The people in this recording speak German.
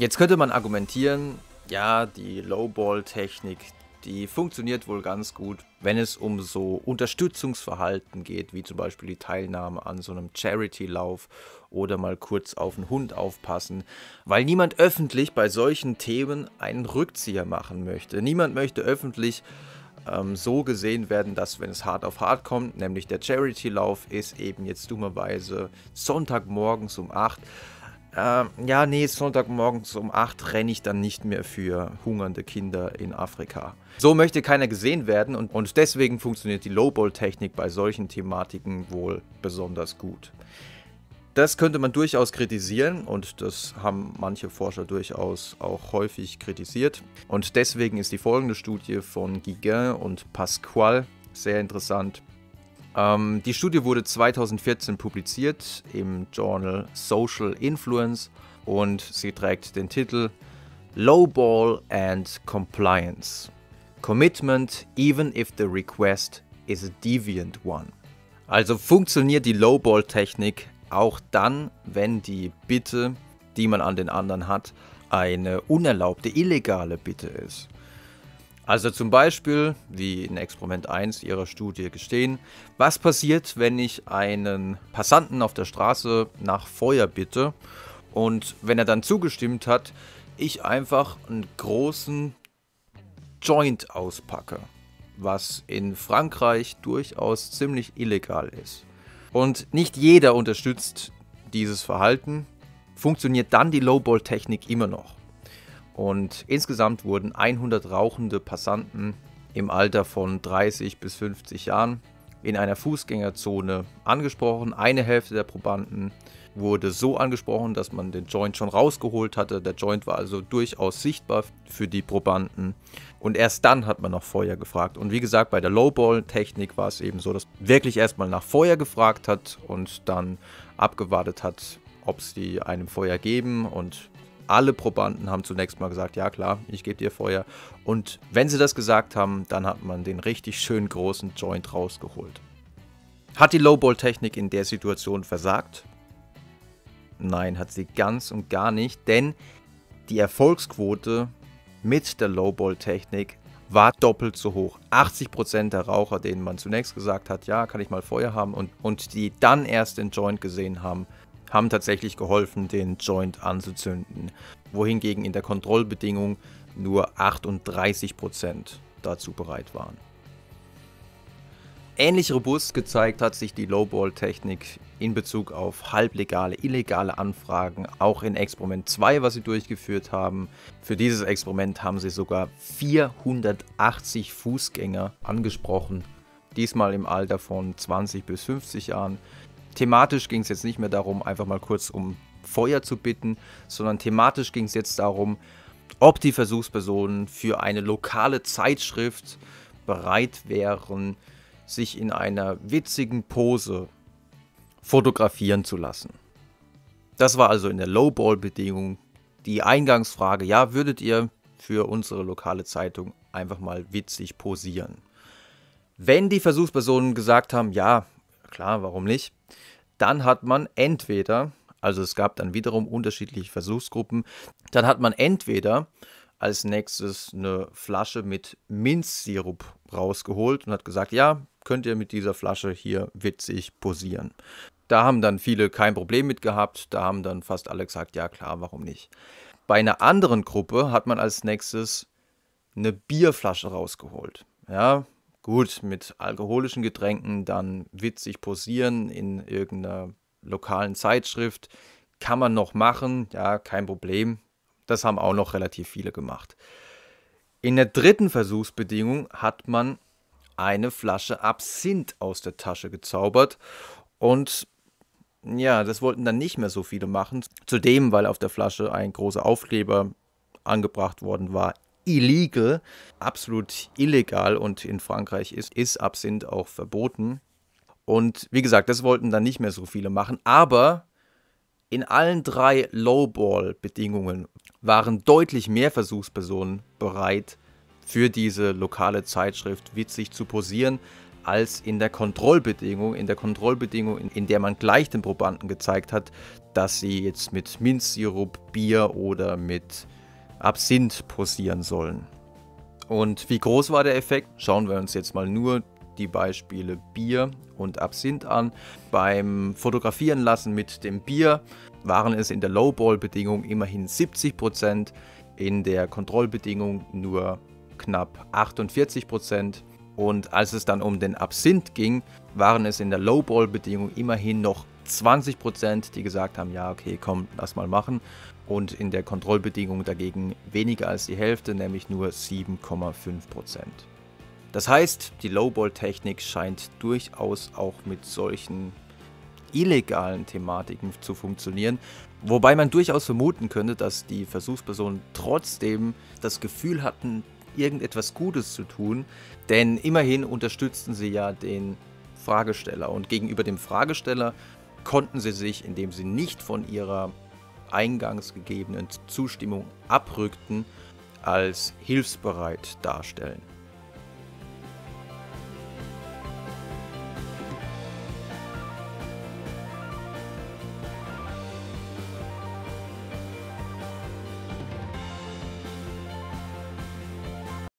Jetzt könnte man argumentieren, ja, die Lowball-Technik, die funktioniert wohl ganz gut, wenn es um so Unterstützungsverhalten geht, wie zum Beispiel die Teilnahme an so einem Charity-Lauf oder mal kurz auf einen Hund aufpassen, weil niemand öffentlich bei solchen Themen einen Rückzieher machen möchte. Niemand möchte öffentlich ähm, so gesehen werden, dass wenn es hart auf hart kommt, nämlich der Charity-Lauf ist eben jetzt dummerweise Sonntagmorgens um 8 äh, ja, nee, Sonntagmorgens um 8 renne ich dann nicht mehr für hungernde Kinder in Afrika. So möchte keiner gesehen werden und, und deswegen funktioniert die Lowball-Technik bei solchen Thematiken wohl besonders gut. Das könnte man durchaus kritisieren und das haben manche Forscher durchaus auch häufig kritisiert. Und deswegen ist die folgende Studie von Guiguin und Pasquale sehr interessant. Ähm, die Studie wurde 2014 publiziert im Journal Social Influence und sie trägt den Titel Lowball and Compliance. Commitment even if the request is a deviant one. Also funktioniert die Lowball-Technik auch dann, wenn die Bitte, die man an den anderen hat, eine unerlaubte, illegale Bitte ist. Also zum Beispiel, wie in Experiment 1 ihrer Studie gestehen, was passiert, wenn ich einen Passanten auf der Straße nach Feuer bitte und wenn er dann zugestimmt hat, ich einfach einen großen Joint auspacke, was in Frankreich durchaus ziemlich illegal ist. Und nicht jeder unterstützt dieses Verhalten, funktioniert dann die Lowball-Technik immer noch. Und insgesamt wurden 100 rauchende Passanten im Alter von 30 bis 50 Jahren in einer Fußgängerzone angesprochen. Eine Hälfte der Probanden wurde so angesprochen, dass man den Joint schon rausgeholt hatte. Der Joint war also durchaus sichtbar für die Probanden. Und erst dann hat man nach Feuer gefragt. Und wie gesagt, bei der Lowball-Technik war es eben so, dass wirklich erstmal nach Feuer gefragt hat und dann abgewartet hat, ob sie einem Feuer geben. Und alle Probanden haben zunächst mal gesagt, ja klar, ich gebe dir Feuer. Und wenn sie das gesagt haben, dann hat man den richtig schön großen Joint rausgeholt. Hat die Lowball-Technik in der Situation versagt? Nein, hat sie ganz und gar nicht, denn die Erfolgsquote mit der Lowball-Technik war doppelt so hoch. 80% der Raucher, denen man zunächst gesagt hat, ja, kann ich mal Feuer haben und, und die dann erst den Joint gesehen haben, haben tatsächlich geholfen, den Joint anzuzünden, wohingegen in der Kontrollbedingung nur 38% dazu bereit waren. Ähnlich robust gezeigt hat sich die Lowball-Technik in Bezug auf halblegale, illegale Anfragen, auch in Experiment 2, was sie durchgeführt haben. Für dieses Experiment haben sie sogar 480 Fußgänger angesprochen, diesmal im Alter von 20 bis 50 Jahren. Thematisch ging es jetzt nicht mehr darum, einfach mal kurz um Feuer zu bitten, sondern thematisch ging es jetzt darum, ob die Versuchspersonen für eine lokale Zeitschrift bereit wären, sich in einer witzigen Pose fotografieren zu lassen. Das war also in der Lowball-Bedingung die Eingangsfrage, ja, würdet ihr für unsere lokale Zeitung einfach mal witzig posieren? Wenn die Versuchspersonen gesagt haben, ja, klar, warum nicht, dann hat man entweder, also es gab dann wiederum unterschiedliche Versuchsgruppen, dann hat man entweder als nächstes eine Flasche mit Minzsirup rausgeholt und hat gesagt, ja, könnt ihr mit dieser Flasche hier witzig posieren. Da haben dann viele kein Problem mit gehabt, da haben dann fast alle gesagt, ja klar, warum nicht. Bei einer anderen Gruppe hat man als nächstes eine Bierflasche rausgeholt. Ja, Gut, mit alkoholischen Getränken dann witzig posieren in irgendeiner lokalen Zeitschrift kann man noch machen, ja, kein Problem. Das haben auch noch relativ viele gemacht. In der dritten Versuchsbedingung hat man eine Flasche Absinth aus der Tasche gezaubert und ja, das wollten dann nicht mehr so viele machen. Zudem, weil auf der Flasche ein großer Aufkleber angebracht worden war, illegal, absolut illegal und in Frankreich ist, ist Absinth auch verboten. Und wie gesagt, das wollten dann nicht mehr so viele machen, aber in allen drei Lowball-Bedingungen waren deutlich mehr Versuchspersonen bereit, für diese lokale Zeitschrift witzig zu posieren. als in der Kontrollbedingung, in der Kontrollbedingung, in, in, der man gleich den Probanden gezeigt hat, dass sie jetzt mit Minzsirup, Bier oder mit Absinth posieren sollen. Und wie groß war der Effekt? Schauen wir uns jetzt mal nur die Beispiele Bier und Absinth an. Beim Fotografieren lassen mit dem Bier waren es in der Lowball-Bedingung immerhin 70%, in der Kontrollbedingung nur knapp 48%. Und als es dann um den Absinth ging, waren es in der Lowball-Bedingung immerhin noch 20%, die gesagt haben, ja, okay, komm, lass mal machen. Und in der Kontrollbedingung dagegen weniger als die Hälfte, nämlich nur 7,5%. Das heißt, die Lowball-Technik scheint durchaus auch mit solchen illegalen Thematiken zu funktionieren, wobei man durchaus vermuten könnte, dass die Versuchspersonen trotzdem das Gefühl hatten, irgendetwas Gutes zu tun, denn immerhin unterstützten sie ja den Fragesteller und gegenüber dem Fragesteller konnten sie sich, indem sie nicht von ihrer eingangs gegebenen Zustimmung abrückten, als hilfsbereit darstellen.